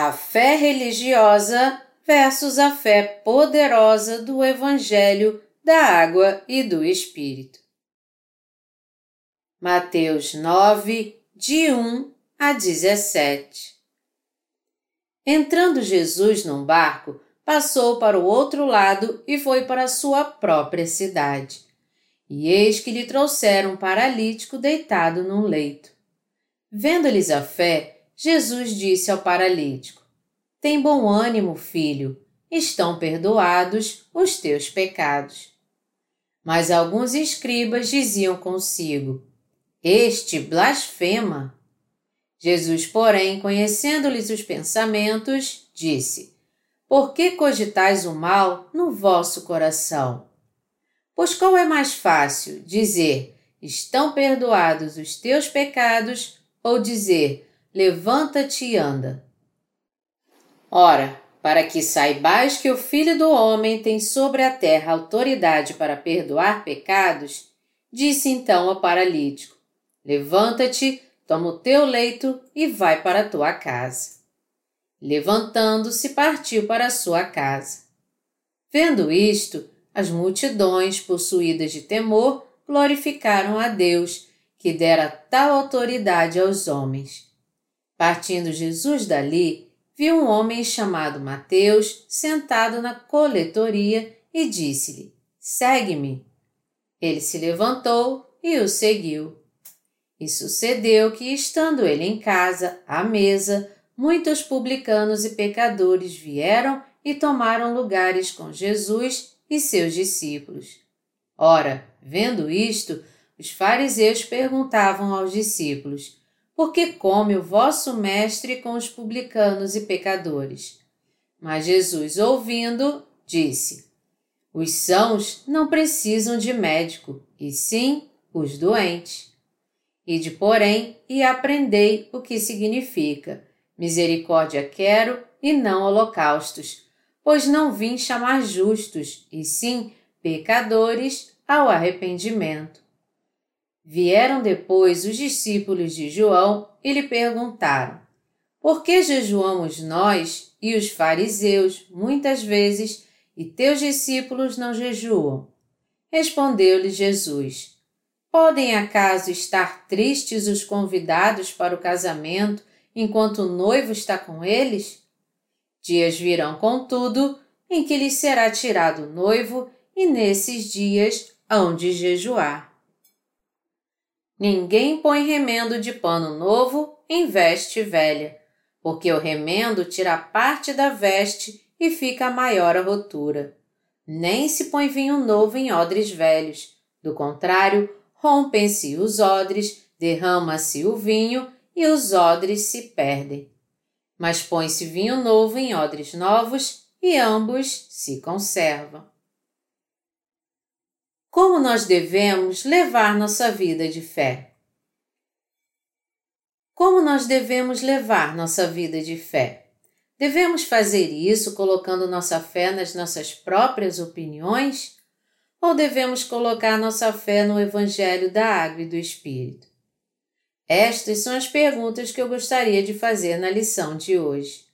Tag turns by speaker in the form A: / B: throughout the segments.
A: A fé religiosa versus a fé poderosa do Evangelho da Água e do Espírito. Mateus 9, de 1 a 17 Entrando Jesus num barco, passou para o outro lado e foi para sua própria cidade. E eis que lhe trouxeram um paralítico deitado num leito. Vendo-lhes a fé, Jesus disse ao paralítico: Tem bom ânimo, filho, estão perdoados os teus pecados. Mas alguns escribas diziam consigo: Este blasfema. Jesus, porém, conhecendo-lhes os pensamentos, disse: Por que cogitais o mal no vosso coração? Pois qual é mais fácil, dizer: Estão perdoados os teus pecados, ou dizer: Levanta-te e anda? Ora, para que saibais que o Filho do Homem tem sobre a terra autoridade para perdoar pecados, disse então ao paralítico: Levanta-te, toma o teu leito e vai para a tua casa. Levantando-se, partiu para a sua casa. Vendo isto, as multidões, possuídas de temor, glorificaram a Deus, que dera tal autoridade aos homens. Partindo Jesus dali, viu um homem chamado Mateus sentado na coletoria e disse-lhe: Segue-me. Ele se levantou e o seguiu. E sucedeu que, estando ele em casa, à mesa, muitos publicanos e pecadores vieram e tomaram lugares com Jesus e seus discípulos. Ora, vendo isto, os fariseus perguntavam aos discípulos: Por que come o vosso mestre com os publicanos e pecadores? Mas Jesus, ouvindo, disse: Os sãos não precisam de médico, e sim os doentes. Ide, porém, e aprendei o que significa: misericórdia quero e não holocaustos pois não vim chamar justos, e sim pecadores ao arrependimento. Vieram depois os discípulos de João e lhe perguntaram: Por que jejuamos nós e os fariseus muitas vezes e teus discípulos não jejuam? Respondeu-lhe Jesus: Podem acaso estar tristes os convidados para o casamento enquanto o noivo está com eles? Dias virão, contudo, em que lhes será tirado o noivo, e nesses dias hão de jejuar. Ninguém põe remendo de pano novo em veste velha, porque o remendo tira parte da veste e fica maior a rotura. Nem se põe vinho novo em odres velhos, do contrário, rompem-se os odres, derrama-se o vinho e os odres se perdem mas põe-se vinho novo em odres novos e ambos se conservam. Como nós devemos levar nossa vida de fé? Como nós devemos levar nossa vida de fé? Devemos fazer isso colocando nossa fé nas nossas próprias opiniões? Ou devemos colocar nossa fé no Evangelho da Água e do Espírito? Estas são as perguntas que eu gostaria de fazer na lição de hoje.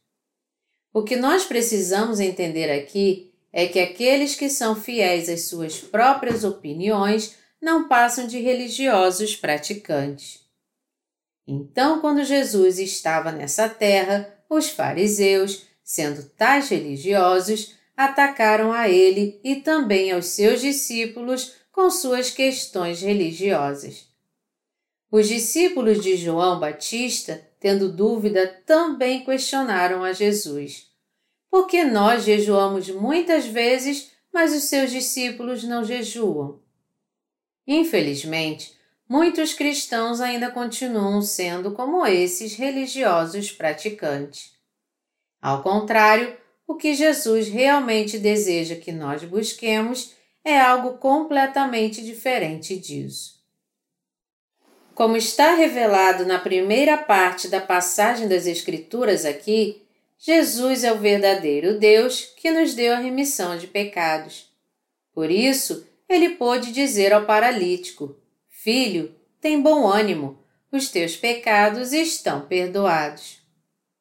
A: O que nós precisamos entender aqui é que aqueles que são fiéis às suas próprias opiniões não passam de religiosos praticantes. Então, quando Jesus estava nessa terra, os fariseus, sendo tais religiosos, atacaram a ele e também aos seus discípulos com suas questões religiosas. Os discípulos de João Batista, tendo dúvida, também questionaram a Jesus. Por que nós jejuamos muitas vezes, mas os seus discípulos não jejuam? Infelizmente, muitos cristãos ainda continuam sendo como esses religiosos praticantes. Ao contrário, o que Jesus realmente deseja que nós busquemos é algo completamente diferente disso. Como está revelado na primeira parte da passagem das Escrituras aqui, Jesus é o verdadeiro Deus que nos deu a remissão de pecados. Por isso, ele pôde dizer ao paralítico: Filho, tem bom ânimo, os teus pecados estão perdoados.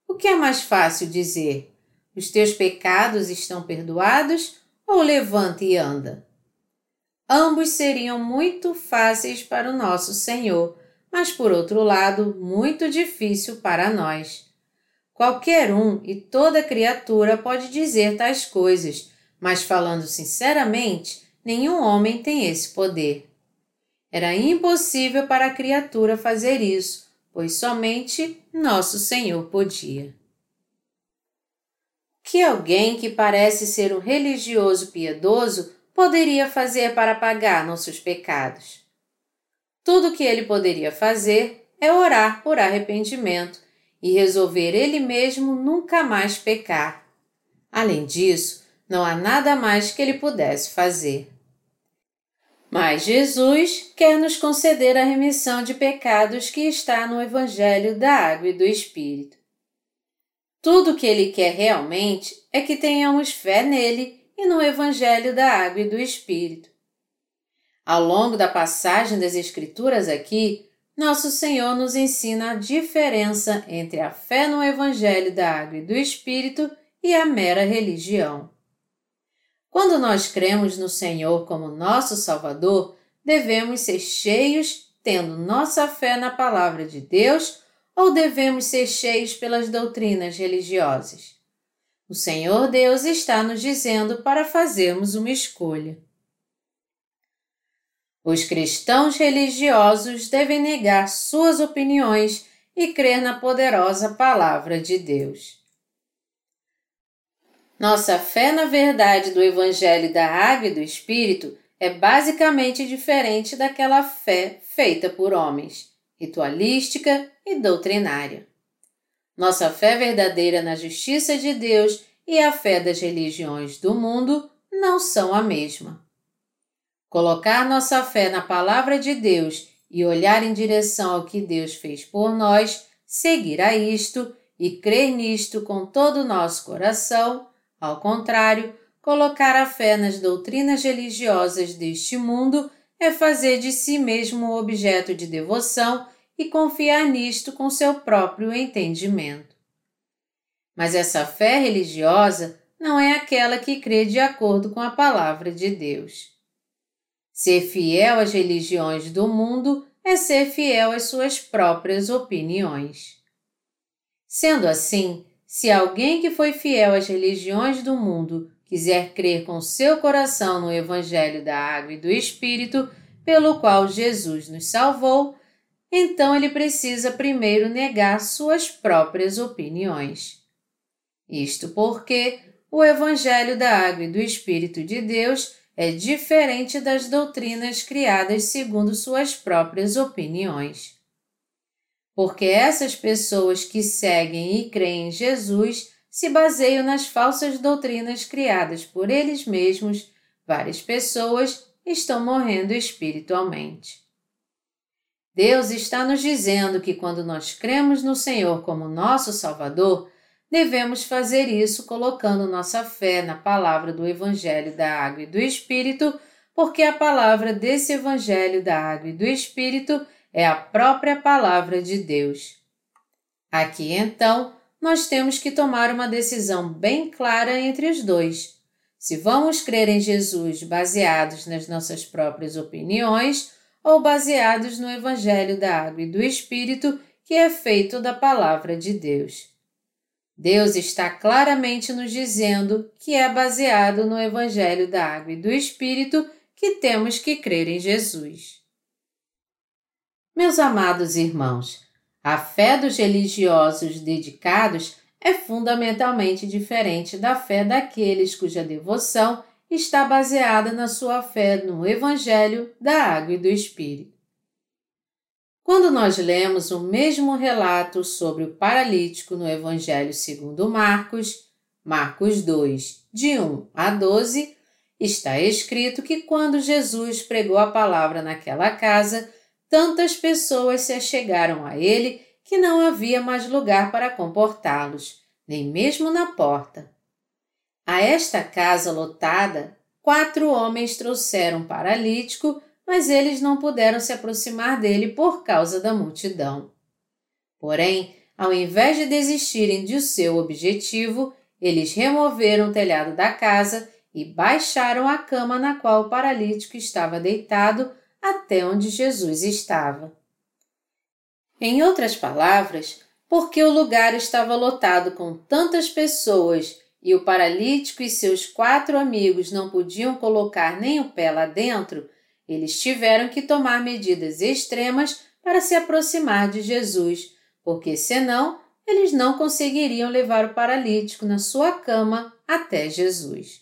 A: O que é mais fácil dizer? Os teus pecados estão perdoados ou levanta e anda? Ambos seriam muito fáceis para o nosso Senhor, mas por outro lado, muito difícil para nós. Qualquer um e toda criatura pode dizer tais coisas, mas falando sinceramente, nenhum homem tem esse poder. Era impossível para a criatura fazer isso, pois somente nosso Senhor podia. Que alguém que parece ser um religioso piedoso poderia fazer para pagar nossos pecados? Tudo o que ele poderia fazer é orar por arrependimento e resolver ele mesmo nunca mais pecar. Além disso, não há nada mais que ele pudesse fazer. Mas Jesus quer nos conceder a remissão de pecados que está no Evangelho da Água e do Espírito. Tudo o que ele quer realmente é que tenhamos fé nele e no Evangelho da Água e do Espírito. Ao longo da passagem das Escrituras aqui, nosso Senhor nos ensina a diferença entre a fé no Evangelho da Água e do Espírito e a mera religião. Quando nós cremos no Senhor como nosso Salvador, devemos ser cheios, tendo nossa fé na Palavra de Deus, ou devemos ser cheios pelas doutrinas religiosas? O Senhor Deus está nos dizendo para fazermos uma escolha. Os cristãos religiosos devem negar suas opiniões e crer na poderosa Palavra de Deus. Nossa fé na verdade do Evangelho da Água e do Espírito é basicamente diferente daquela fé feita por homens, ritualística e doutrinária. Nossa fé verdadeira na justiça de Deus e a fé das religiões do mundo não são a mesma. Colocar nossa fé na palavra de Deus e olhar em direção ao que Deus fez por nós, seguir a isto e crer nisto com todo o nosso coração, ao contrário, colocar a fé nas doutrinas religiosas deste mundo é fazer de si mesmo objeto de devoção e confiar nisto com seu próprio entendimento. Mas essa fé religiosa não é aquela que crê de acordo com a palavra de Deus. Ser fiel às religiões do mundo é ser fiel às suas próprias opiniões. Sendo assim, se alguém que foi fiel às religiões do mundo quiser crer com seu coração no Evangelho da Água e do Espírito, pelo qual Jesus nos salvou, então ele precisa primeiro negar suas próprias opiniões. Isto porque o Evangelho da Água e do Espírito de Deus é diferente das doutrinas criadas segundo suas próprias opiniões. Porque essas pessoas que seguem e creem em Jesus se baseiam nas falsas doutrinas criadas por eles mesmos, várias pessoas estão morrendo espiritualmente. Deus está nos dizendo que quando nós cremos no Senhor como nosso Salvador, devemos fazer isso colocando nossa fé na palavra do Evangelho da Água e do Espírito, porque a palavra desse Evangelho da Água e do Espírito é a própria palavra de Deus. Aqui então, nós temos que tomar uma decisão bem clara entre os dois. Se vamos crer em Jesus baseados nas nossas próprias opiniões ou baseados no Evangelho da Água e do Espírito, que é feito da palavra de Deus. Deus está claramente nos dizendo que é baseado no Evangelho da Água e do Espírito que temos que crer em Jesus. Meus amados irmãos, a fé dos religiosos dedicados é fundamentalmente diferente da fé daqueles cuja devoção está baseada na sua fé no Evangelho da Água e do Espírito. Quando nós lemos o mesmo relato sobre o paralítico no Evangelho segundo Marcos, Marcos 2, de 1 a 12, está escrito que quando Jesus pregou a palavra naquela casa, tantas pessoas se achegaram a ele que não havia mais lugar para comportá-los, nem mesmo na porta. A esta casa lotada, quatro homens trouxeram um paralítico mas eles não puderam se aproximar dele por causa da multidão. Porém, ao invés de desistirem de seu objetivo, eles removeram o telhado da casa e baixaram a cama na qual o paralítico estava deitado até onde Jesus estava. Em outras palavras, porque o lugar estava lotado com tantas pessoas e o paralítico e seus quatro amigos não podiam colocar nem o pé lá dentro, eles tiveram que tomar medidas extremas para se aproximar de Jesus, porque senão eles não conseguiriam levar o paralítico na sua cama até Jesus.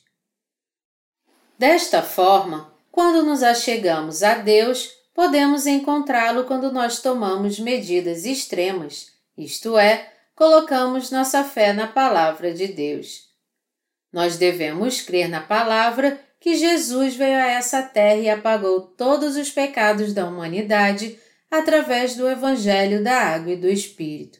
A: Desta forma, quando nos achegamos a Deus, podemos encontrá-lo quando nós tomamos medidas extremas, isto é, colocamos nossa fé na palavra de Deus. Nós devemos crer na palavra que Jesus veio a essa terra e apagou todos os pecados da humanidade através do Evangelho da Água e do Espírito.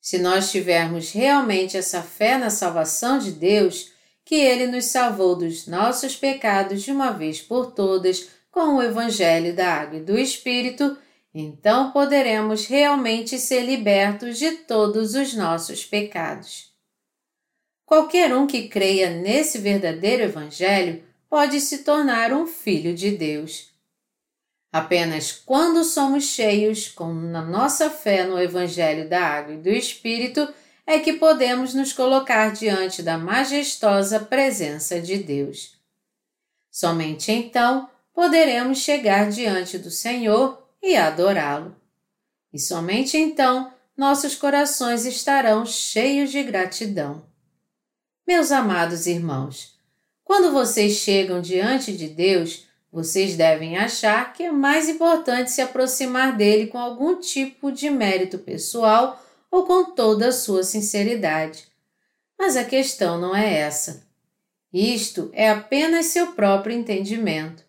A: Se nós tivermos realmente essa fé na salvação de Deus, que Ele nos salvou dos nossos pecados de uma vez por todas com o Evangelho da Água e do Espírito, então poderemos realmente ser libertos de todos os nossos pecados. Qualquer um que creia nesse verdadeiro Evangelho pode se tornar um filho de Deus. Apenas quando somos cheios com a nossa fé no Evangelho da Água e do Espírito é que podemos nos colocar diante da majestosa presença de Deus. Somente então poderemos chegar diante do Senhor e adorá-lo. E somente então nossos corações estarão cheios de gratidão. Meus amados irmãos, quando vocês chegam diante de Deus, vocês devem achar que é mais importante se aproximar dele com algum tipo de mérito pessoal ou com toda a sua sinceridade. Mas a questão não é essa. Isto é apenas seu próprio entendimento.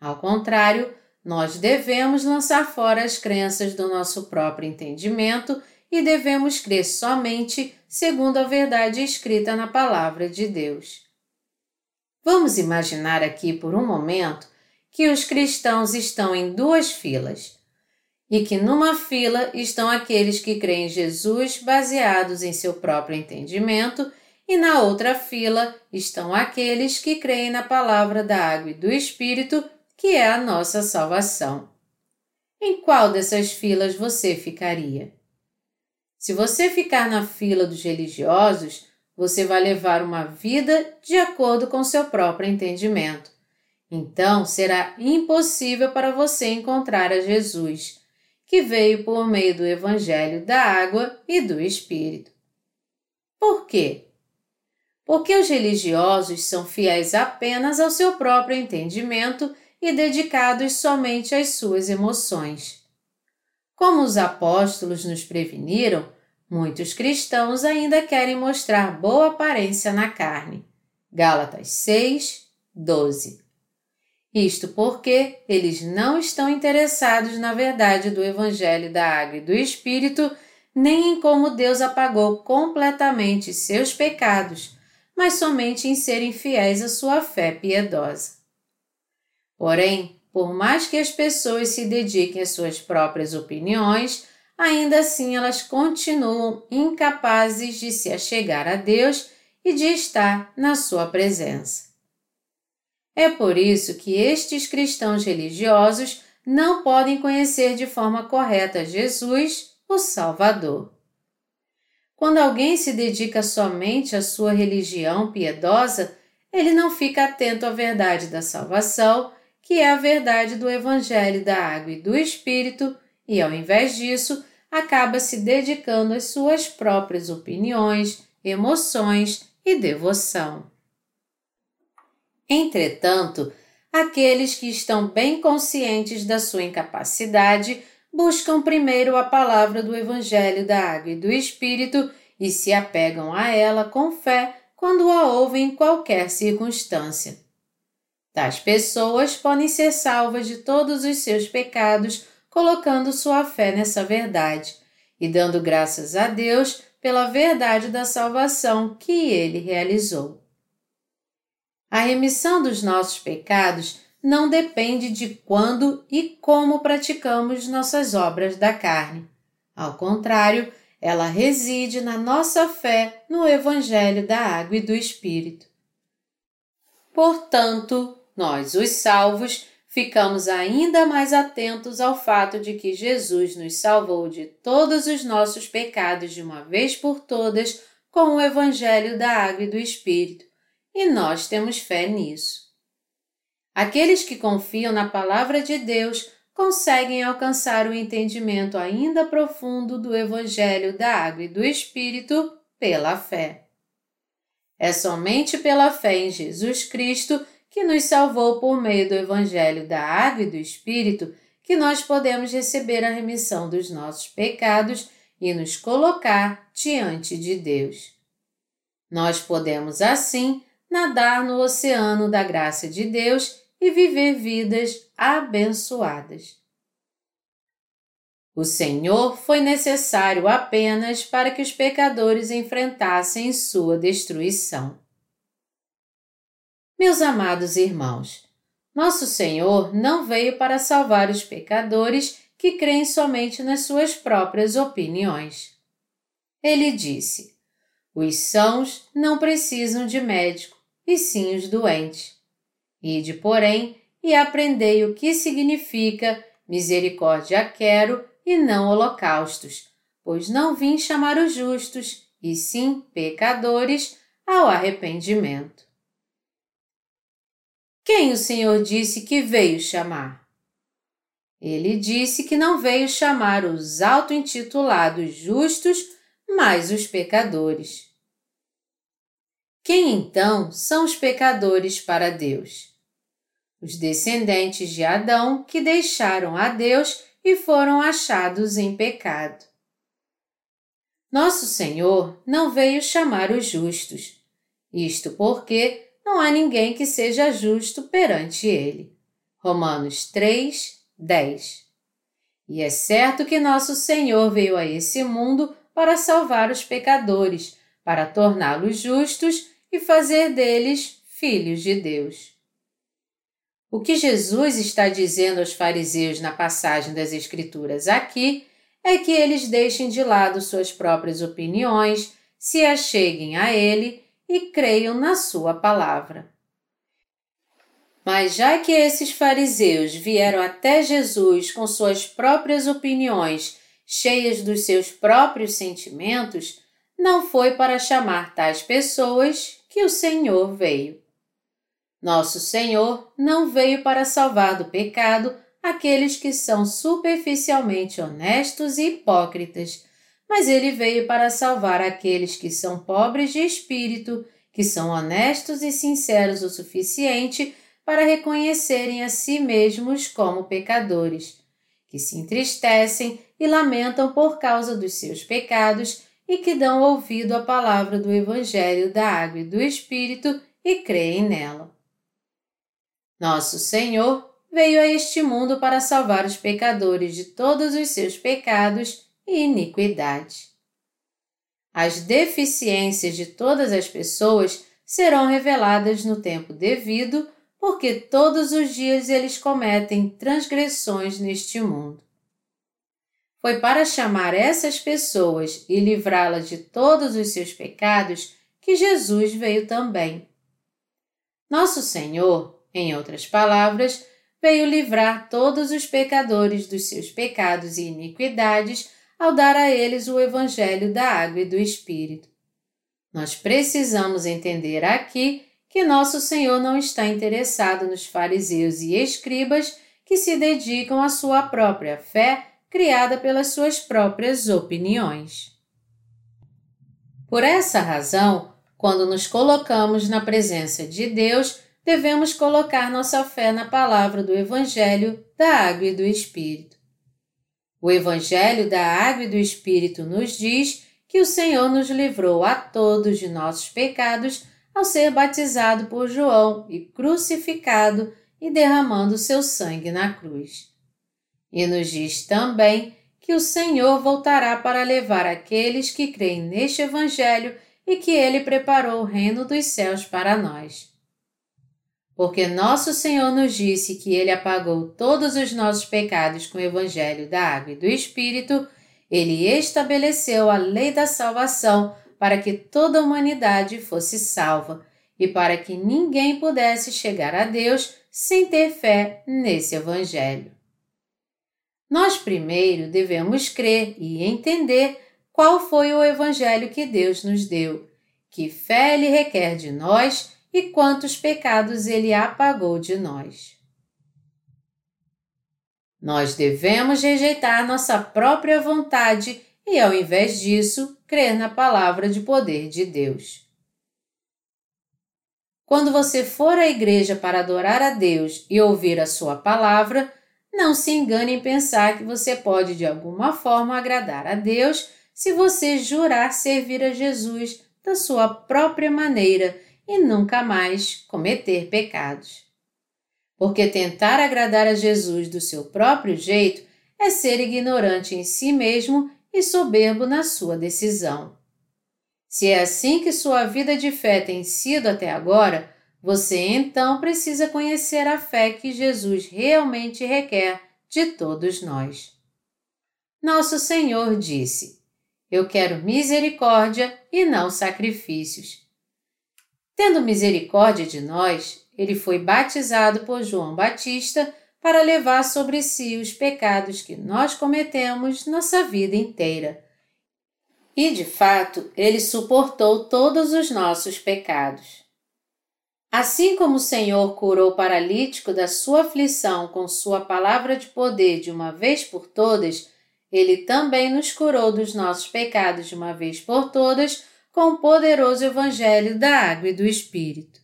A: Ao contrário, nós devemos lançar fora as crenças do nosso próprio entendimento e devemos crer somente segundo a verdade escrita na Palavra de Deus. Vamos imaginar aqui por um momento que os cristãos estão em duas filas e que numa fila estão aqueles que creem em Jesus baseados em seu próprio entendimento e na outra fila estão aqueles que creem na palavra da água e do Espírito, que é a nossa salvação. Em qual dessas filas você ficaria? Se você ficar na fila dos religiosos, você vai levar uma vida de acordo com seu próprio entendimento. Então será impossível para você encontrar a Jesus, que veio por meio do Evangelho da Água e do Espírito. Por quê? Porque os religiosos são fiéis apenas ao seu próprio entendimento e dedicados somente às suas emoções. Como os apóstolos nos preveniram, Muitos cristãos ainda querem mostrar boa aparência na carne. Gálatas 6, 12. Isto porque eles não estão interessados na verdade do Evangelho da Água e do Espírito, nem em como Deus apagou completamente seus pecados, mas somente em serem fiéis à sua fé piedosa. Porém, por mais que as pessoas se dediquem às suas próprias opiniões, ainda assim elas continuam incapazes de se achegar a Deus e de estar na Sua presença. É por isso que estes cristãos religiosos não podem conhecer de forma correta Jesus, o Salvador. Quando alguém se dedica somente à sua religião piedosa, ele não fica atento à verdade da salvação, que é a verdade do Evangelho da Água e do Espírito, e, ao invés disso, acaba se dedicando às suas próprias opiniões, emoções e devoção. Entretanto, aqueles que estão bem conscientes da sua incapacidade buscam primeiro a palavra do Evangelho da Água e do Espírito e se apegam a ela com fé quando a ouvem em qualquer circunstância. Tais pessoas podem ser salvas de todos os seus pecados colocando sua fé nessa verdade e dando graças a Deus pela verdade da salvação que ele realizou. A remissão dos nossos pecados não depende de quando e como praticamos nossas obras da carne. Ao contrário, ela reside na nossa fé no Evangelho da Água e do Espírito. Portanto, nós, os salvos, ficamos ainda mais atentos ao fato de que Jesus nos salvou de todos os nossos pecados de uma vez por todas com o Evangelho da Água e do Espírito, e nós temos fé nisso. Aqueles que confiam na Palavra de Deus conseguem alcançar o entendimento ainda profundo do Evangelho da Água e do Espírito pela fé. É somente pela fé em Jesus Cristo que nos salvou por meio do Evangelho da Água e do Espírito, que nós podemos receber a remissão dos nossos pecados e nos colocar diante de Deus. Nós podemos, assim, nadar no oceano da graça de Deus e viver vidas abençoadas. O Senhor foi necessário apenas para que os pecadores enfrentassem sua destruição. Meus amados irmãos, nosso Senhor não veio para salvar os pecadores que creem somente nas suas próprias opiniões. Ele disse: Os sãos não precisam de médico, e sim os doentes. Ide, porém, e aprendei o que significa misericórdia quero e não holocaustos, pois não vim chamar os justos, e sim pecadores, ao arrependimento. Quem o Senhor disse que veio chamar? Ele disse que não veio chamar os auto-intitulados justos, mas os pecadores. Quem então são os pecadores para Deus? Os descendentes de Adão que deixaram a Deus e foram achados em pecado. Nosso Senhor não veio chamar os justos, isto porque não há ninguém que seja justo perante ele. Romanos 3, 10. E é certo que nosso Senhor veio a esse mundo para salvar os pecadores, para torná-los justos e fazer deles filhos de Deus. O que Jesus está dizendo aos fariseus na passagem das Escrituras aqui é que eles deixem de lado suas próprias opiniões, se acheguem a Ele e creiam na Sua palavra. Mas já que esses fariseus vieram até Jesus com suas próprias opiniões, cheias dos seus próprios sentimentos, não foi para chamar tais pessoas que o Senhor veio. Nosso Senhor não veio para salvar do pecado aqueles que são superficialmente honestos e hipócritas, mas ele veio para salvar aqueles que são pobres de espírito, que são honestos e sinceros o suficiente para reconhecerem a si mesmos como pecadores, que se entristecem e lamentam por causa dos seus pecados e que dão ouvido à palavra do Evangelho da Água e do Espírito e creem nela. Nosso Senhor veio a este mundo para salvar os pecadores de todos os seus pecados e iniquidade. As deficiências de todas as pessoas serão reveladas no tempo devido, porque todos os dias eles cometem transgressões neste mundo. Foi para chamar essas pessoas e livrá-las de todos os seus pecados que Jesus veio também. Nosso Senhor, em outras palavras, veio livrar todos os pecadores dos seus pecados e iniquidades ao dar a eles o Evangelho da Água e do Espírito. Nós precisamos entender aqui que nosso Senhor não está interessado nos fariseus e escribas que se dedicam à sua própria fé, criada pelas suas próprias opiniões. Por essa razão, quando nos colocamos na presença de Deus, devemos colocar nossa fé na palavra do Evangelho, da Água e do Espírito. O Evangelho da Água e do Espírito nos diz que o Senhor nos livrou a todos de nossos pecados ao ser batizado por João e crucificado e derramando seu sangue na cruz. E nos diz também que o Senhor voltará para levar aqueles que creem neste Evangelho e que ele preparou o reino dos céus para nós. Porque nosso Senhor nos disse que Ele apagou todos os nossos pecados com o Evangelho da Água e do Espírito, Ele estabeleceu a lei da salvação para que toda a humanidade fosse salva e para que ninguém pudesse chegar a Deus sem ter fé nesse Evangelho. Nós primeiro devemos crer e entender qual foi o Evangelho que Deus nos deu, que fé Ele requer de nós e quantos pecados Ele apagou de nós. Nós devemos rejeitar nossa própria vontade e, ao invés disso, crer na palavra de poder de Deus. Quando você for à igreja para adorar a Deus e ouvir a sua palavra, não se engane em pensar que você pode de alguma forma agradar a Deus se você jurar servir a Jesus da sua própria maneira e nunca mais cometer pecados porque tentar agradar a Jesus do seu próprio jeito é ser ignorante em si mesmo e soberbo na sua decisão. Se é assim que sua vida de fé tem sido até agora, você então precisa conhecer a fé que Jesus realmente requer de todos nós. Nosso Senhor disse: Eu quero misericórdia e não sacrifícios. Tendo misericórdia de nós, ele foi batizado por João Batista para levar sobre si os pecados que nós cometemos nossa vida inteira. E, de fato, ele suportou todos os nossos pecados. Assim como o Senhor curou o paralítico da sua aflição com sua palavra de poder de uma vez por todas, ele também nos curou dos nossos pecados de uma vez por todas com o poderoso Evangelho da Água e do Espírito.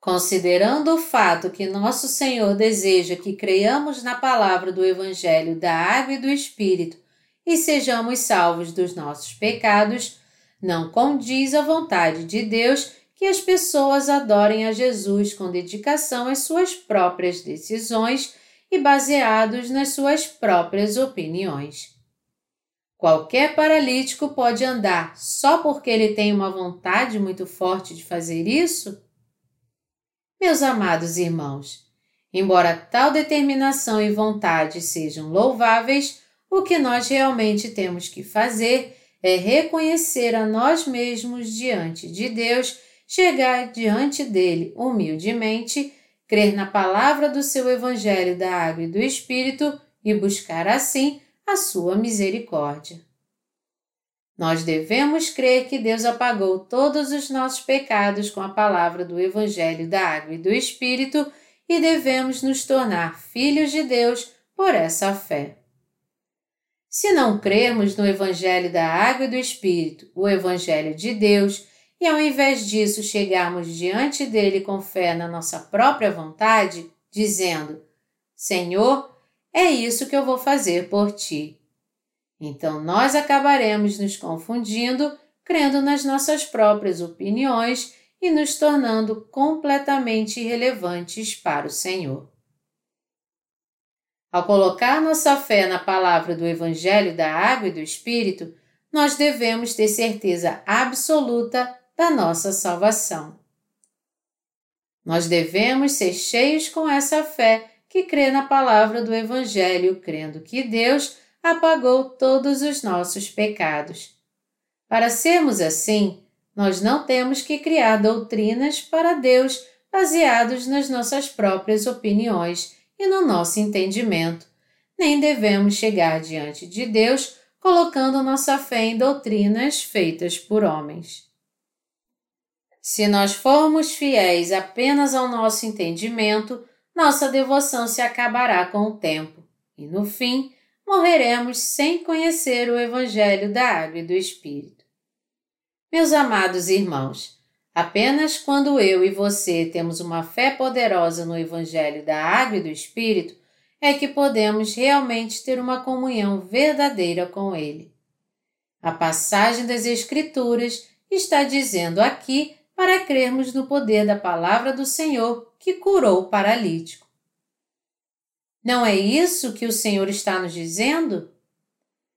A: Considerando o fato que nosso Senhor deseja que creiamos na palavra do Evangelho da Água e do Espírito e sejamos salvos dos nossos pecados, não condiz a vontade de Deus que as pessoas adorem a Jesus com dedicação às suas próprias decisões e baseados nas suas próprias opiniões. Qualquer paralítico pode andar só porque ele tem uma vontade muito forte de fazer isso? Meus amados irmãos, embora tal determinação e vontade sejam louváveis, o que nós realmente temos que fazer é reconhecer a nós mesmos diante de Deus, chegar diante dele humildemente, crer na palavra do seu Evangelho da Água e do Espírito e buscar assim a sua misericórdia. Nós devemos crer que Deus apagou todos os nossos pecados com a palavra do Evangelho da Água e do Espírito e devemos nos tornar filhos de Deus por essa fé. Se não crermos no Evangelho da Água e do Espírito, o Evangelho de Deus, e ao invés disso chegarmos diante dele com fé na nossa própria vontade, dizendo: Senhor, é isso que eu vou fazer por ti. Então nós acabaremos nos confundindo, crendo nas nossas próprias opiniões e nos tornando completamente irrelevantes para o Senhor. Ao colocar nossa fé na palavra do Evangelho da Água e do Espírito, nós devemos ter certeza absoluta da nossa salvação. Nós devemos ser cheios com essa fé que crê na palavra do Evangelho, crendo que Deus apagou todos os nossos pecados. Para sermos assim, nós não temos que criar doutrinas para Deus baseados nas nossas próprias opiniões e no nosso entendimento, nem devemos chegar diante de Deus colocando nossa fé em doutrinas feitas por homens. Se nós formos fiéis apenas ao nosso entendimento, nossa devoção se acabará com o tempo e, no fim, morreremos sem conhecer o Evangelho da Água e do Espírito. Meus amados irmãos, apenas quando eu e você temos uma fé poderosa no Evangelho da Água e do Espírito é que podemos realmente ter uma comunhão verdadeira com Ele. A passagem das Escrituras está dizendo aqui para crermos no poder da palavra do Senhor que curou o paralítico. Não é isso que o Senhor está nos dizendo?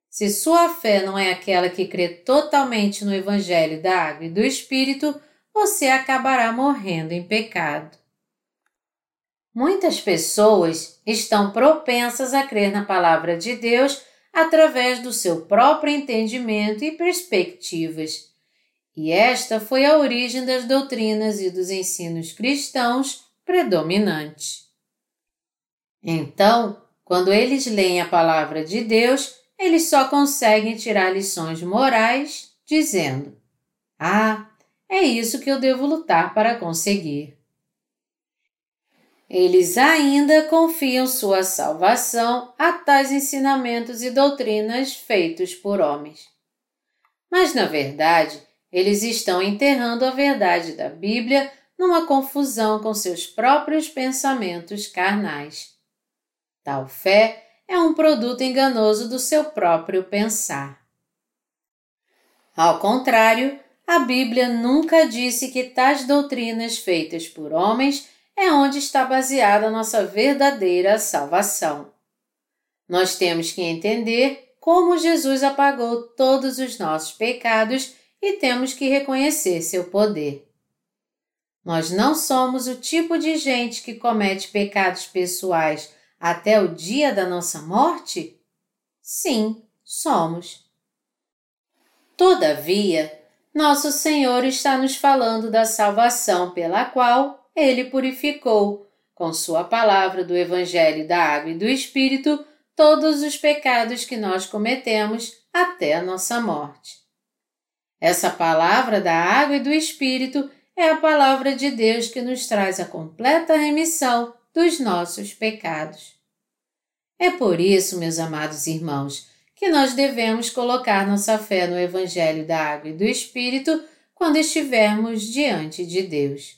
A: Se sua fé não é aquela que crê totalmente no Evangelho da Água e do Espírito, você acabará morrendo em pecado. Muitas pessoas estão propensas a crer na palavra de Deus através do seu próprio entendimento e perspectivas. E esta foi a origem das doutrinas e dos ensinos cristãos predominantes. Então, quando eles leem a palavra de Deus, eles só conseguem tirar lições morais dizendo: Ah, é isso que eu devo lutar para conseguir. Eles ainda confiam sua salvação a tais ensinamentos e doutrinas feitos por homens. Mas, na verdade, eles estão enterrando a verdade da Bíblia numa confusão com seus próprios pensamentos carnais. Tal fé é um produto enganoso do seu próprio pensar. Ao contrário, a Bíblia nunca disse que tais doutrinas feitas por homens é onde está baseada a nossa verdadeira salvação. Nós temos que entender como Jesus apagou todos os nossos pecados e temos que reconhecer seu poder. Nós não somos o tipo de gente que comete pecados pessoais até o dia da nossa morte? Sim, somos. Todavia, nosso Senhor está nos falando da salvação pela qual ele purificou, com sua palavra do Evangelho da Água e do Espírito, todos os pecados que nós cometemos até a nossa morte. Essa palavra da água e do Espírito é a palavra de Deus que nos traz a completa remissão dos nossos pecados. É por isso, meus amados irmãos, que nós devemos colocar nossa fé no Evangelho da Água e do Espírito quando estivermos diante de Deus.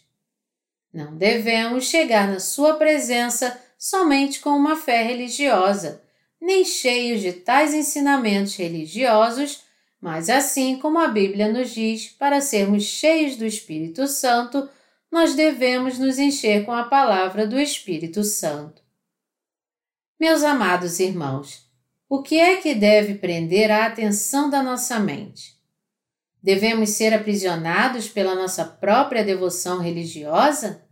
A: Não devemos chegar na Sua presença somente com uma fé religiosa, nem cheios de tais ensinamentos religiosos, mas assim como a Bíblia nos diz, para sermos cheios do Espírito Santo, nós devemos nos encher com a palavra do Espírito Santo. Meus amados irmãos, o que é que deve prender a atenção da nossa mente? Devemos ser aprisionados pela nossa própria devoção religiosa?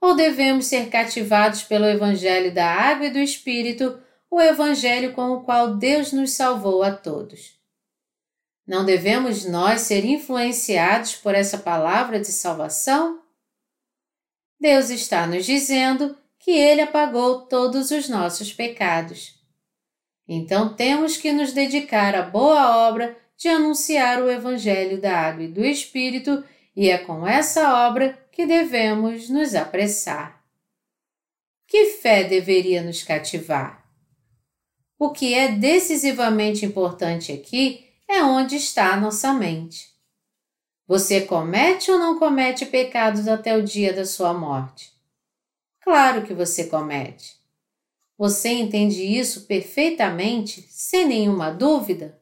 A: Ou devemos ser cativados pelo Evangelho da Água e do Espírito, o Evangelho com o qual Deus nos salvou a todos? Não devemos nós ser influenciados por essa palavra de salvação? Deus está nos dizendo que Ele apagou todos os nossos pecados. Então temos que nos dedicar à boa obra de anunciar o Evangelho da Água e do Espírito, e é com essa obra que devemos nos apressar. Que fé deveria nos cativar? O que é decisivamente importante aqui é onde está a nossa mente. Você comete ou não comete pecados até o dia da sua morte? Claro que você comete. Você entende isso perfeitamente, sem nenhuma dúvida?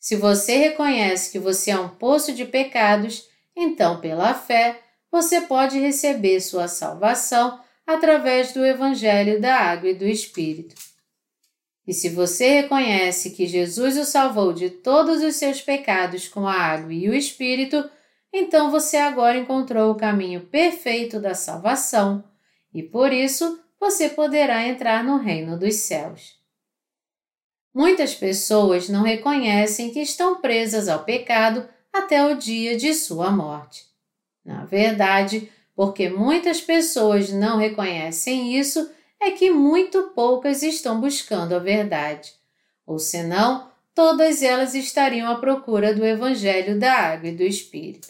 A: Se você reconhece que você é um poço de pecados, então, pela fé, você pode receber sua salvação através do Evangelho da Água e do Espírito. E se você reconhece que Jesus o salvou de todos os seus pecados com a água e o Espírito, então você agora encontrou o caminho perfeito da salvação e por isso você poderá entrar no reino dos céus. Muitas pessoas não reconhecem que estão presas ao pecado até o dia de sua morte. Na verdade, porque muitas pessoas não reconhecem isso, é que muito poucas estão buscando a verdade. Ou senão, todas elas estariam à procura do Evangelho da Água e do Espírito.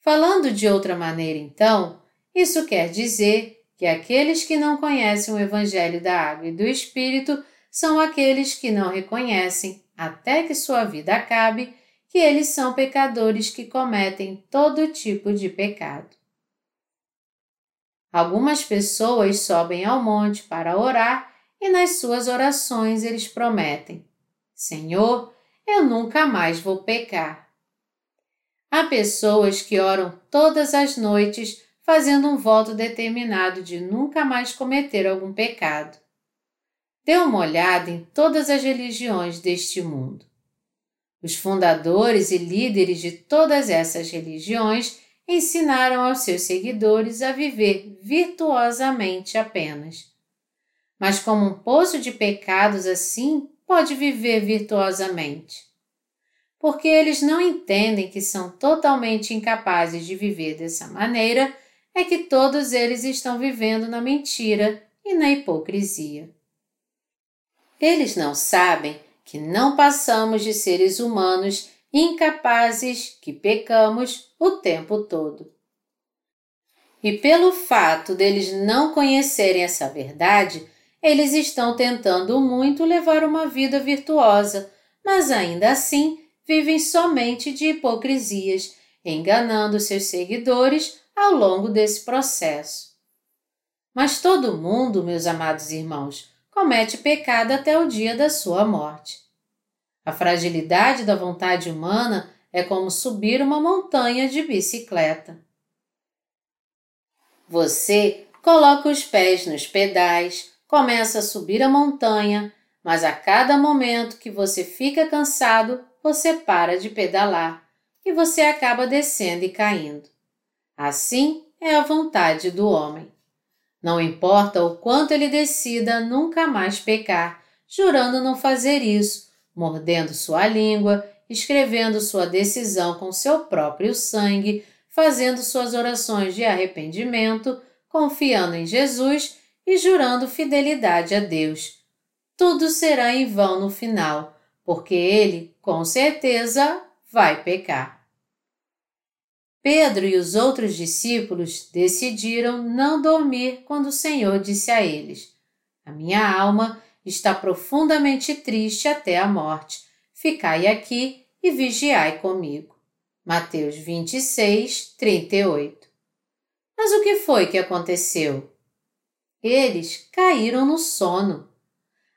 A: Falando de outra maneira, então, isso quer dizer que aqueles que não conhecem o Evangelho da Água e do Espírito são aqueles que não reconhecem, até que sua vida acabe, que eles são pecadores que cometem todo tipo de pecado. Algumas pessoas sobem ao monte para orar e nas suas orações eles prometem: Senhor, eu nunca mais vou pecar. Há pessoas que oram todas as noites fazendo um voto determinado de nunca mais cometer algum pecado. Dê uma olhada em todas as religiões deste mundo. Os fundadores e líderes de todas essas religiões ensinaram aos seus seguidores a viver virtuosamente apenas. Mas como um poço de pecados assim pode viver virtuosamente? Porque eles não entendem que são totalmente incapazes de viver dessa maneira, é que todos eles estão vivendo na mentira e na hipocrisia. Eles não sabem que não passamos de seres humanos incapazes que pecamos o tempo todo. E pelo fato deles não conhecerem essa verdade, eles estão tentando muito levar uma vida virtuosa, mas ainda assim vivem somente de hipocrisias, enganando seus seguidores ao longo desse processo. Mas todo mundo, meus amados irmãos, comete pecado até o dia da sua morte. A fragilidade da vontade humana é como subir uma montanha de bicicleta. Você coloca os pés nos pedais, começa a subir a montanha, mas a cada momento que você fica cansado, você para de pedalar e você acaba descendo e caindo. Assim é a vontade do homem. Não importa o quanto ele decida nunca mais pecar, jurando não fazer isso, mordendo sua língua, escrevendo sua decisão com seu próprio sangue, fazendo suas orações de arrependimento, confiando em Jesus e jurando fidelidade a Deus. Tudo será em vão no final, porque ele, com certeza, vai pecar. Pedro e os outros discípulos decidiram não dormir quando o Senhor disse a eles: A minha alma está profundamente triste até a morte. Ficai aqui e vigiai comigo. Mateus 26, 38. Mas o que foi que aconteceu? Eles caíram no sono.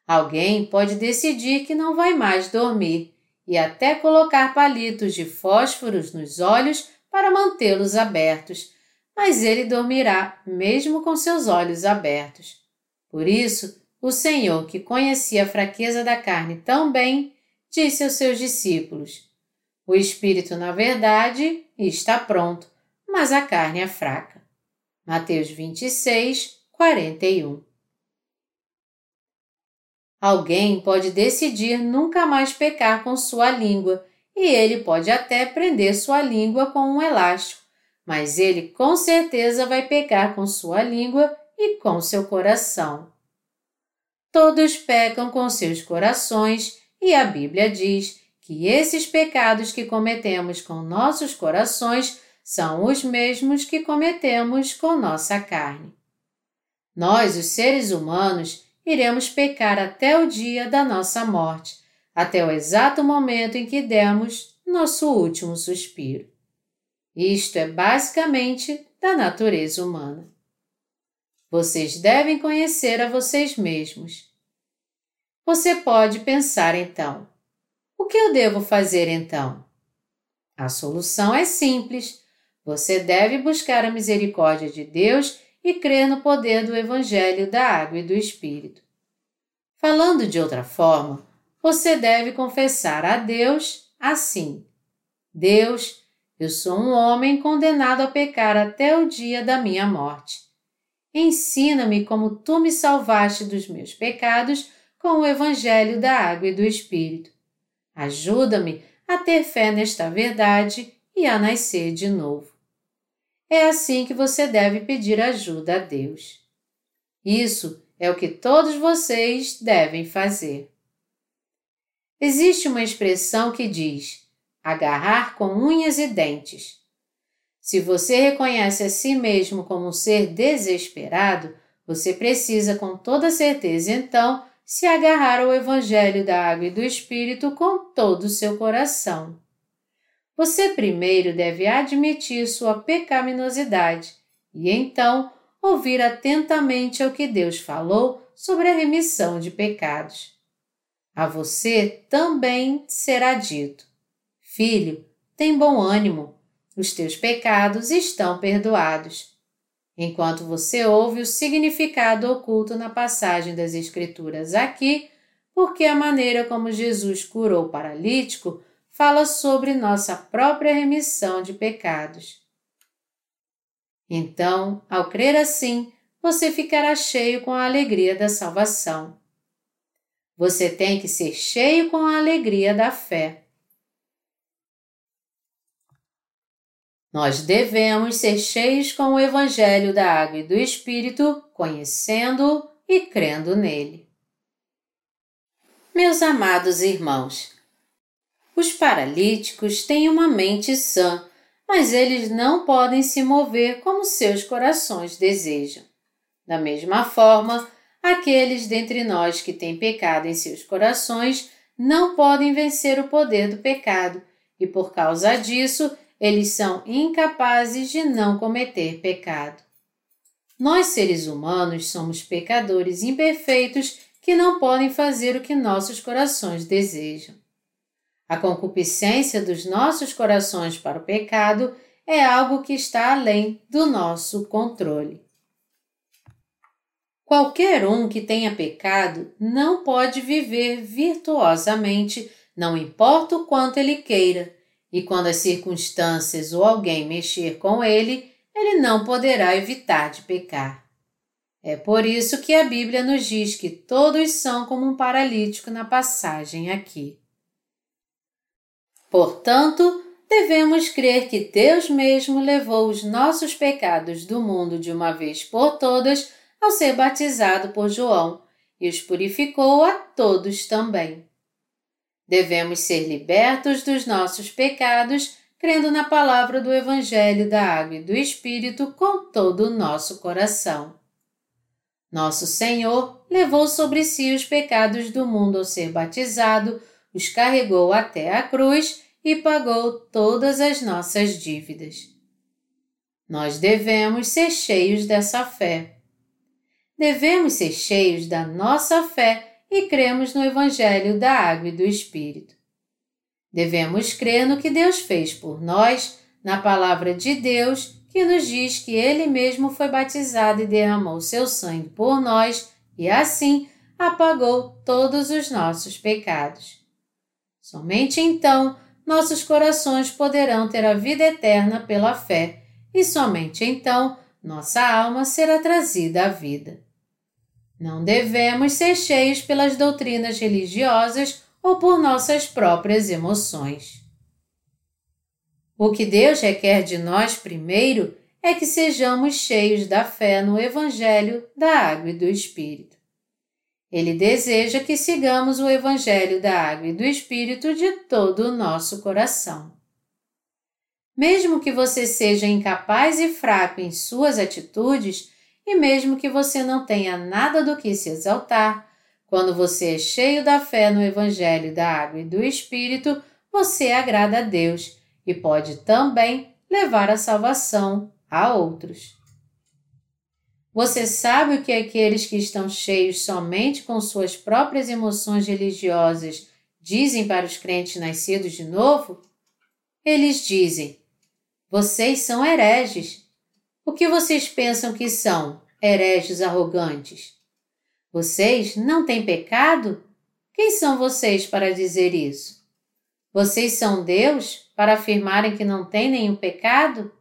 A: Alguém pode decidir que não vai mais dormir e até colocar palitos de fósforos nos olhos para mantê-los abertos, mas ele dormirá mesmo com seus olhos abertos. Por isso, o Senhor, que conhecia a fraqueza da carne tão bem, disse aos seus discípulos: O espírito, na verdade, está pronto, mas a carne é fraca. Mateus 26, 41. Alguém pode decidir nunca mais pecar com sua língua e ele pode até prender sua língua com um elástico, mas ele com certeza vai pecar com sua língua e com seu coração. Todos pecam com seus corações e a Bíblia diz que esses pecados que cometemos com nossos corações são os mesmos que cometemos com nossa carne. Nós, os seres humanos, iremos pecar até o dia da nossa morte, até o exato momento em que demos nosso último suspiro. Isto é basicamente da natureza humana. Vocês devem conhecer a vocês mesmos. Você pode pensar então: o que eu devo fazer então? A solução é simples. Você deve buscar a misericórdia de Deus e crer no poder do Evangelho da Água e do Espírito. Falando de outra forma, você deve confessar a Deus assim: Deus, eu sou um homem condenado a pecar até o dia da minha morte. Ensina-me como tu me salvaste dos meus pecados com o Evangelho da Água e do Espírito. Ajuda-me a ter fé nesta verdade e a nascer de novo. É assim que você deve pedir ajuda a Deus. Isso é o que todos vocês devem fazer. Existe uma expressão que diz agarrar com unhas e dentes. Se você reconhece a si mesmo como um ser desesperado, você precisa com toda certeza então se agarrar ao Evangelho da Água e do Espírito com todo o seu coração. Você primeiro deve admitir sua pecaminosidade e então ouvir atentamente ao que Deus falou sobre a remissão de pecados. A você também será dito: Filho, tem bom ânimo, os teus pecados estão perdoados. Enquanto você ouve o significado oculto na passagem das Escrituras aqui, porque a maneira como Jesus curou o paralítico fala sobre nossa própria remissão de pecados. Então, ao crer assim, você ficará cheio com a alegria da salvação. Você tem que ser cheio com a alegria da fé. Nós devemos ser cheios com o Evangelho da Água e do Espírito, conhecendo-o e crendo nele. Meus amados irmãos, os paralíticos têm uma mente sã, mas eles não podem se mover como seus corações desejam. Da mesma forma, aqueles dentre nós que têm pecado em seus corações não podem vencer o poder do pecado e, por causa disso, eles são incapazes de não cometer pecado. Nós, seres humanos, somos pecadores imperfeitos que não podem fazer o que nossos corações desejam. A concupiscência dos nossos corações para o pecado é algo que está além do nosso controle. Qualquer um que tenha pecado não pode viver virtuosamente, não importa o quanto ele queira, e quando as circunstâncias ou alguém mexer com ele, ele não poderá evitar de pecar. É por isso que a Bíblia nos diz que todos são como um paralítico na passagem aqui. Portanto, devemos crer que Deus mesmo levou os nossos pecados do mundo de uma vez por todas ao ser batizado por João e os purificou a todos também. Devemos ser libertos dos nossos pecados, crendo na palavra do Evangelho da Água e do Espírito com todo o nosso coração. Nosso Senhor levou sobre si os pecados do mundo ao ser batizado, os carregou até a cruz e pagou todas as nossas dívidas. Nós devemos ser cheios dessa fé. Devemos ser cheios da nossa fé e cremos no Evangelho da Água e do Espírito. Devemos crer no que Deus fez por nós, na Palavra de Deus, que nos diz que Ele mesmo foi batizado e derramou seu sangue por nós e assim apagou todos os nossos pecados. Somente então nossos corações poderão ter a vida eterna pela fé, e somente então nossa alma será trazida à vida. Não devemos ser cheios pelas doutrinas religiosas ou por nossas próprias emoções. O que Deus requer de nós primeiro é que sejamos cheios da fé no Evangelho da Água e do Espírito. Ele deseja que sigamos o Evangelho da Água e do Espírito de todo o nosso coração. Mesmo que você seja incapaz e fraco em suas atitudes, e mesmo que você não tenha nada do que se exaltar, quando você é cheio da fé no Evangelho da Água e do Espírito, você agrada a Deus e pode também levar a salvação a outros. Você sabe o que aqueles que estão cheios somente com suas próprias emoções religiosas dizem para os crentes nascidos de novo? Eles dizem: Vocês são hereges. O que vocês pensam que são, hereges arrogantes? Vocês não têm pecado? Quem são vocês para dizer isso? Vocês são Deus para afirmarem que não têm nenhum pecado?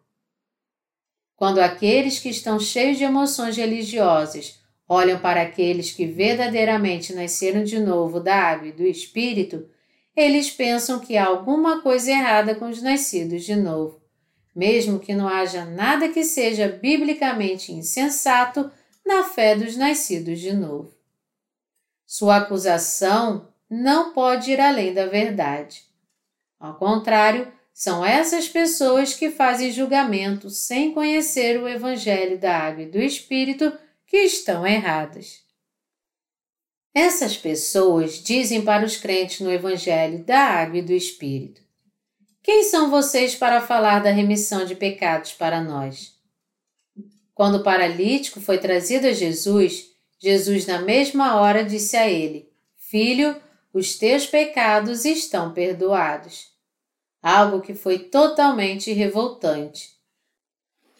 A: Quando aqueles que estão cheios de emoções religiosas olham para aqueles que verdadeiramente nasceram de novo da água e do Espírito, eles pensam que há alguma coisa errada com os nascidos de novo, mesmo que não haja nada que seja biblicamente insensato na fé dos nascidos de novo. Sua acusação não pode ir além da verdade. Ao contrário, são essas pessoas que fazem julgamento sem conhecer o Evangelho da Água e do Espírito que estão erradas. Essas pessoas dizem para os crentes no Evangelho da Água e do Espírito: Quem são vocês para falar da remissão de pecados para nós? Quando o paralítico foi trazido a Jesus, Jesus, na mesma hora, disse a ele: Filho, os teus pecados estão perdoados algo que foi totalmente revoltante.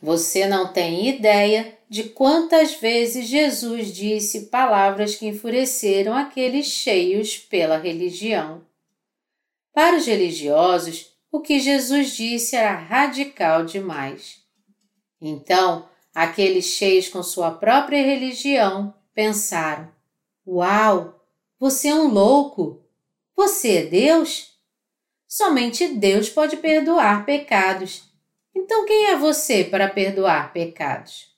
A: Você não tem ideia de quantas vezes Jesus disse palavras que enfureceram aqueles cheios pela religião. Para os religiosos, o que Jesus disse era radical demais. Então, aqueles cheios com sua própria religião pensaram: Uau, você é um louco! Você é Deus? Somente Deus pode perdoar pecados. Então quem é você para perdoar pecados?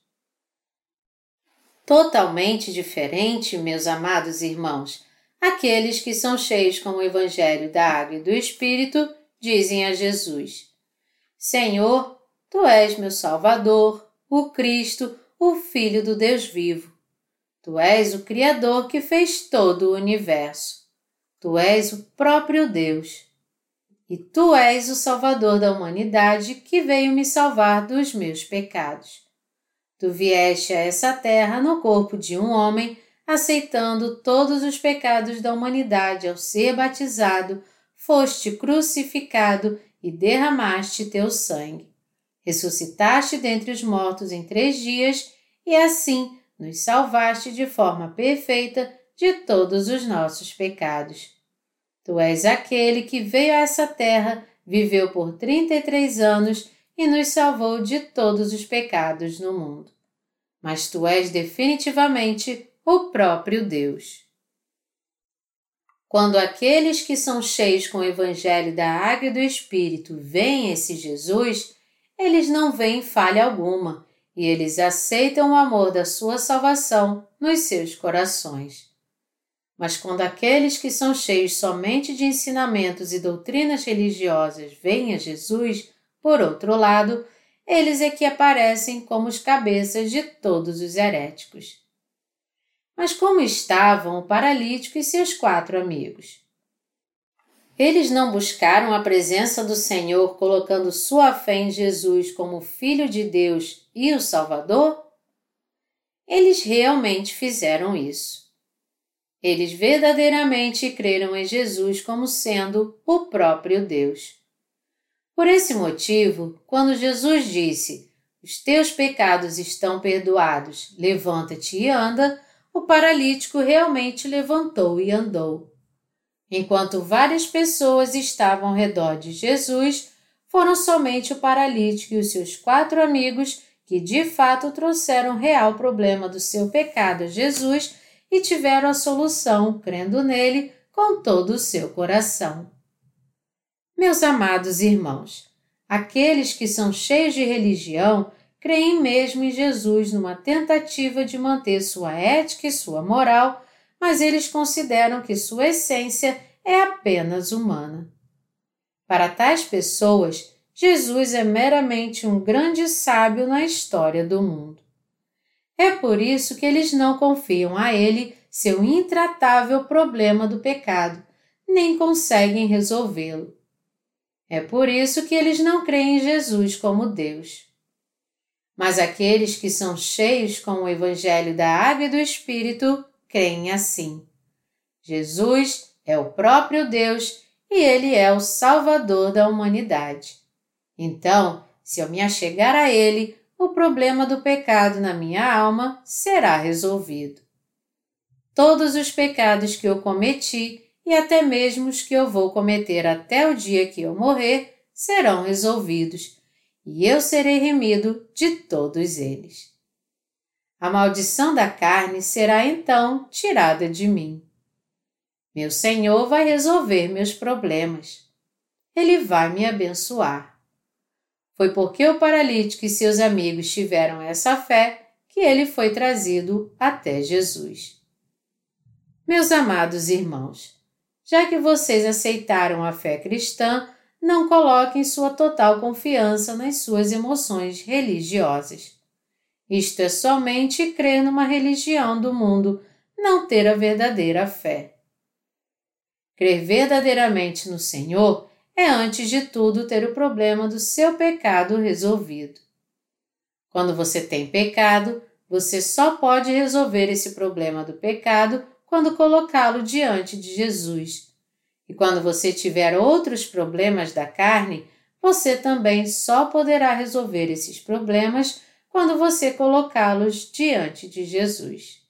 A: Totalmente diferente, meus amados irmãos, aqueles que são cheios com o Evangelho da Água e do Espírito dizem a Jesus: Senhor, tu és meu Salvador, o Cristo, o Filho do Deus vivo. Tu és o Criador que fez todo o universo. Tu és o próprio Deus. E tu és o Salvador da humanidade que veio me salvar dos meus pecados. Tu vieste a essa terra no corpo de um homem, aceitando todos os pecados da humanidade ao ser batizado, foste crucificado e derramaste teu sangue. Ressuscitaste dentre os mortos em três dias e assim nos salvaste de forma perfeita de todos os nossos pecados. Tu és aquele que veio a essa terra, viveu por trinta e três anos e nos salvou de todos os pecados no mundo. Mas tu és definitivamente o próprio Deus. Quando aqueles que são cheios com o Evangelho da Água e do Espírito veem esse Jesus, eles não veem falha alguma e eles aceitam o amor da sua salvação nos seus corações. Mas quando aqueles que são cheios somente de ensinamentos e doutrinas religiosas veem a Jesus, por outro lado, eles é que aparecem como os cabeças de todos os heréticos. Mas como estavam o paralítico e seus quatro amigos? Eles não buscaram a presença do Senhor colocando sua fé em Jesus como Filho de Deus e o Salvador? Eles realmente fizeram isso. Eles verdadeiramente creram em Jesus como sendo o próprio Deus. Por esse motivo, quando Jesus disse: Os teus pecados estão perdoados, levanta-te e anda, o paralítico realmente levantou e andou. Enquanto várias pessoas estavam ao redor de Jesus, foram somente o paralítico e os seus quatro amigos que de fato trouxeram o real problema do seu pecado a Jesus e tiveram a solução crendo nele com todo o seu coração. Meus amados irmãos, aqueles que são cheios de religião creem mesmo em Jesus numa tentativa de manter sua ética e sua moral, mas eles consideram que sua essência é apenas humana. Para tais pessoas, Jesus é meramente um grande sábio na história do mundo. É por isso que eles não confiam a ele seu intratável problema do pecado, nem conseguem resolvê-lo. É por isso que eles não creem em Jesus como Deus. Mas aqueles que são cheios com o Evangelho da Água e do Espírito creem assim. Jesus é o próprio Deus e ele é o Salvador da humanidade. Então, se eu me achegar a ele, o problema do pecado na minha alma será resolvido. Todos os pecados que eu cometi e até mesmo os que eu vou cometer até o dia que eu morrer serão resolvidos e eu serei remido de todos eles. A maldição da carne será então tirada de mim. Meu Senhor vai resolver meus problemas. Ele vai me abençoar. Foi porque o paralítico e seus amigos tiveram essa fé que ele foi trazido até Jesus. Meus amados irmãos, já que vocês aceitaram a fé cristã, não coloquem sua total confiança nas suas emoções religiosas. Isto é somente crer numa religião do mundo, não ter a verdadeira fé. Crer verdadeiramente no Senhor é, antes de tudo, ter o problema do seu pecado resolvido. Quando você tem pecado, você só pode resolver esse problema do pecado quando colocá-lo diante de Jesus e quando você tiver outros problemas da carne, você também só poderá resolver esses problemas quando você colocá-los diante de Jesus.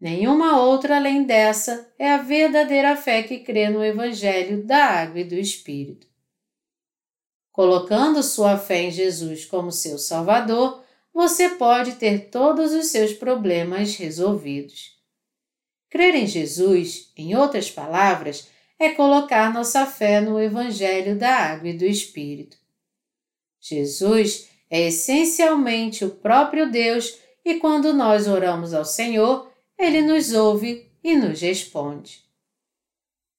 A: Nenhuma outra além dessa é a verdadeira fé que crê no Evangelho da Água e do Espírito. Colocando sua fé em Jesus como seu Salvador, você pode ter todos os seus problemas resolvidos. Crer em Jesus, em outras palavras, é colocar nossa fé no Evangelho da Água e do Espírito. Jesus é essencialmente o próprio Deus e quando nós oramos ao Senhor, Ele nos ouve e nos responde.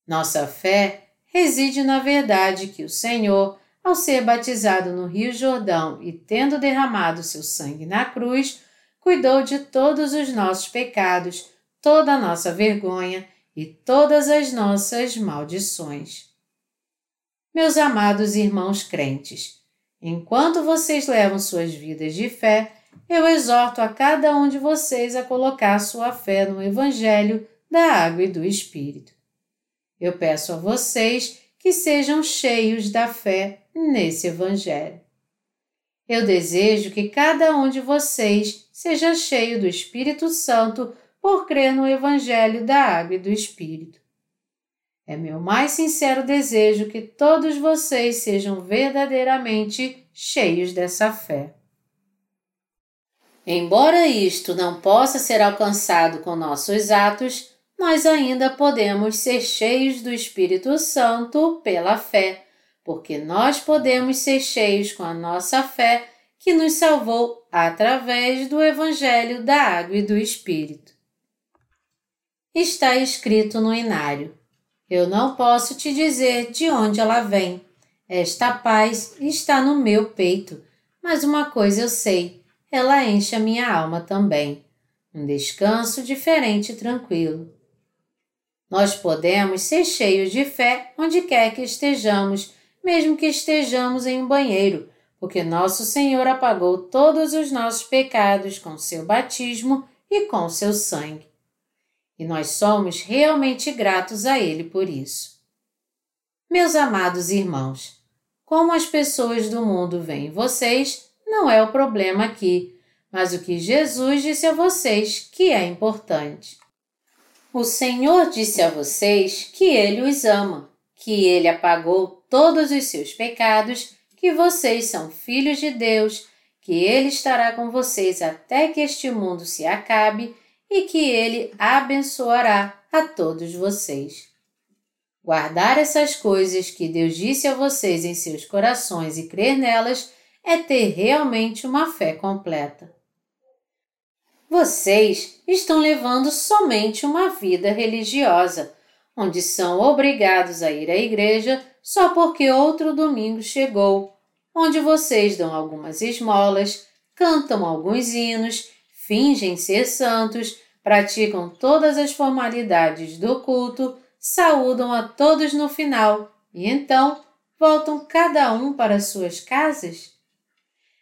A: Nossa fé reside na verdade que o Senhor, ao ser batizado no Rio Jordão e tendo derramado seu sangue na cruz, cuidou de todos os nossos pecados, toda a nossa vergonha e todas as nossas maldições. Meus amados irmãos crentes, enquanto vocês levam suas vidas de fé, eu exorto a cada um de vocês a colocar sua fé no Evangelho da Água e do Espírito. Eu peço a vocês que sejam cheios da fé nesse Evangelho. Eu desejo que cada um de vocês seja cheio do Espírito Santo por crer no Evangelho da Água e do Espírito. É meu mais sincero desejo que todos vocês sejam verdadeiramente cheios dessa fé. Embora isto não possa ser alcançado com nossos atos, nós ainda podemos ser cheios do Espírito Santo pela fé, porque nós podemos ser cheios com a nossa fé que nos salvou através do Evangelho da Água e do Espírito. Está escrito no inário: Eu não posso te dizer de onde ela vem. Esta paz está no meu peito, mas uma coisa eu sei: ela enche a minha alma também. Um descanso diferente e tranquilo. Nós podemos ser cheios de fé onde quer que estejamos, mesmo que estejamos em um banheiro, porque nosso Senhor apagou todos os nossos pecados com seu batismo e com seu sangue. E nós somos realmente gratos a Ele por isso. Meus amados irmãos, como as pessoas do mundo veem vocês, não é o problema aqui, mas o que Jesus disse a vocês que é importante. O Senhor disse a vocês que Ele os ama, que Ele apagou todos os seus pecados, que vocês são filhos de Deus, que Ele estará com vocês até que este mundo se acabe e que Ele abençoará a todos vocês. Guardar essas coisas que Deus disse a vocês em seus corações e crer nelas é ter realmente uma fé completa. Vocês estão levando somente uma vida religiosa, onde são obrigados a ir à igreja só porque outro domingo chegou, onde vocês dão algumas esmolas, cantam alguns hinos, fingem ser santos, praticam todas as formalidades do culto, saúdam a todos no final e então voltam cada um para suas casas?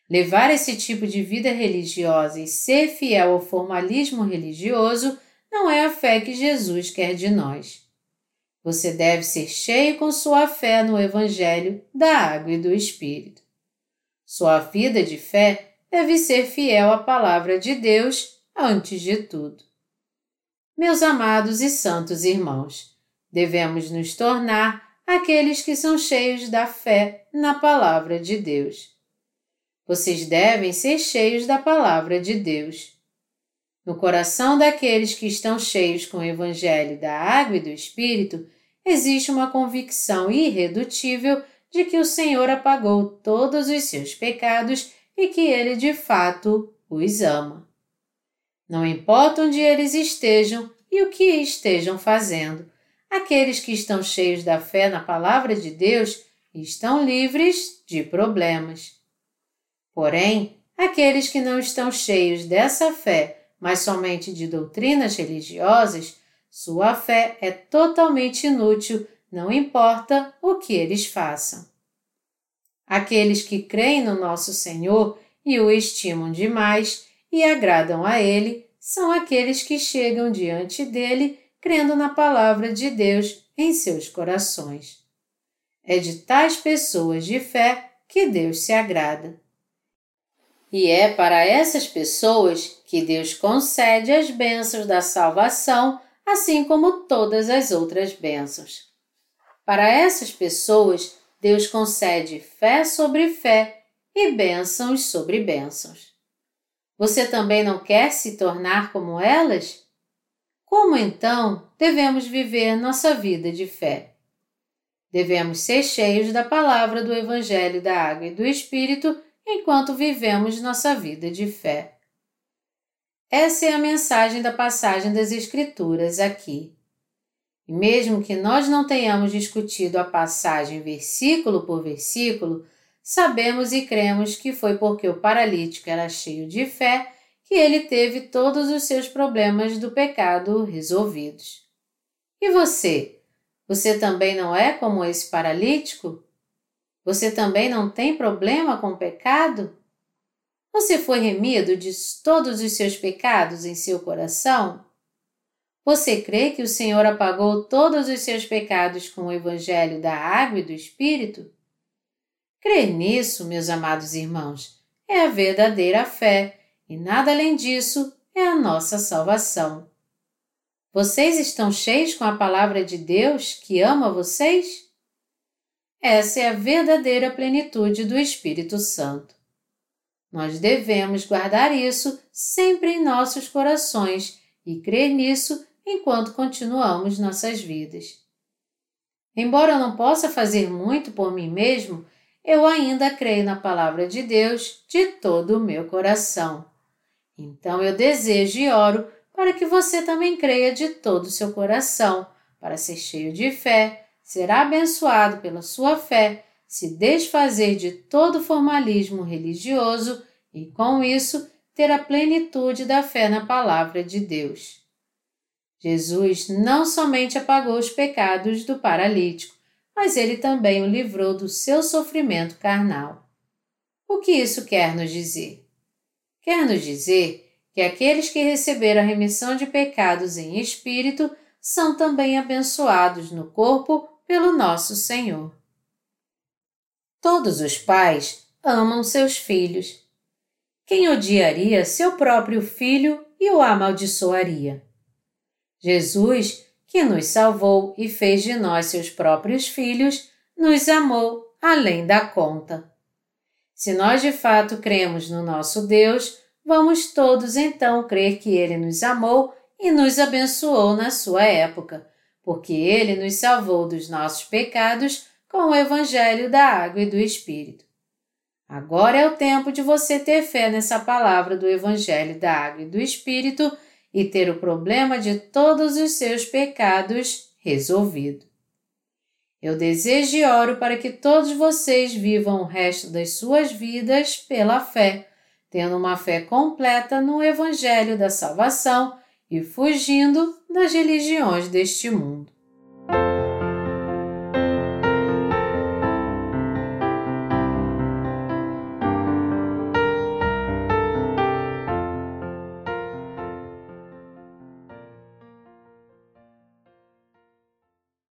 A: Levar esse tipo de vida religiosa e ser fiel ao formalismo religioso não é a fé que Jesus quer de nós. Você deve ser cheio com sua fé no Evangelho da Água e do Espírito. Sua vida de fé deve ser fiel à Palavra de Deus antes de tudo. Meus amados e santos irmãos, devemos nos tornar aqueles que são cheios da fé na Palavra de Deus. Vocês devem ser cheios da palavra de Deus. No coração daqueles que estão cheios com o Evangelho da Água e do Espírito, existe uma convicção irredutível de que o Senhor apagou todos os seus pecados e que Ele de fato os ama. Não importa onde eles estejam e o que estejam fazendo, aqueles que estão cheios da fé na Palavra de Deus estão livres de problemas. Porém, aqueles que não estão cheios dessa fé, mas somente de doutrinas religiosas, sua fé é totalmente inútil, não importa o que eles façam. Aqueles que creem no nosso Senhor e o estimam demais e agradam a Ele são aqueles que chegam diante dele crendo na palavra de Deus em seus corações. É de tais pessoas de fé que Deus se agrada. E é para essas pessoas que Deus concede as bênçãos da salvação, assim como todas as outras bênçãos. Para essas pessoas, Deus concede fé sobre fé e bênçãos sobre bênçãos. Você também não quer se tornar como elas? Como então devemos viver nossa vida de fé? Devemos ser cheios da palavra do Evangelho da Água e do Espírito enquanto vivemos nossa vida de fé. Essa é a mensagem da passagem das Escrituras aqui. E mesmo que nós não tenhamos discutido a passagem versículo por versículo, sabemos e cremos que foi porque o paralítico era cheio de fé que ele teve todos os seus problemas do pecado resolvidos. E você? Você também não é como esse paralítico? Você também não tem problema com o pecado? Você foi remido de todos os seus pecados em seu coração? Você crê que o Senhor apagou todos os seus pecados com o Evangelho da Água e do Espírito? Crer nisso, meus amados irmãos, é a verdadeira fé e nada além disso é a nossa salvação. Vocês estão cheios com a palavra de Deus que ama vocês? Essa é a verdadeira plenitude do Espírito Santo. Nós devemos guardar isso sempre em nossos corações e crer nisso enquanto continuamos nossas vidas. Embora eu não possa fazer muito por mim mesmo, eu ainda creio na palavra de Deus de todo o meu coração. Então eu desejo e oro para que você também creia de todo o seu coração, para ser cheio de fé, ser abençoado pela sua fé, se desfazer de todo formalismo religioso e, com isso, ter a plenitude da fé na palavra de Deus. Jesus não somente apagou os pecados do paralítico, mas ele também o livrou do seu sofrimento carnal. O que isso quer nos dizer? Quer nos dizer que aqueles que receberam a remissão de pecados em espírito são também abençoados no corpo pelo nosso Senhor. Todos os pais amam seus filhos. Quem odiaria seu próprio filho e o amaldiçoaria? Jesus, que nos salvou e fez de nós seus próprios filhos, nos amou além da conta. Se nós de fato cremos no nosso Deus, vamos todos então crer que Ele nos amou e nos abençoou na sua época, porque Ele nos salvou dos nossos pecados com o Evangelho da Água e do Espírito. Agora é o tempo de você ter fé nessa palavra do Evangelho da Água e do Espírito e ter o problema de todos os seus pecados resolvido. Eu desejo e oro para que todos vocês vivam o resto das suas vidas pela fé tendo uma fé completa no Evangelho da Salvação e fugindo das religiões deste mundo.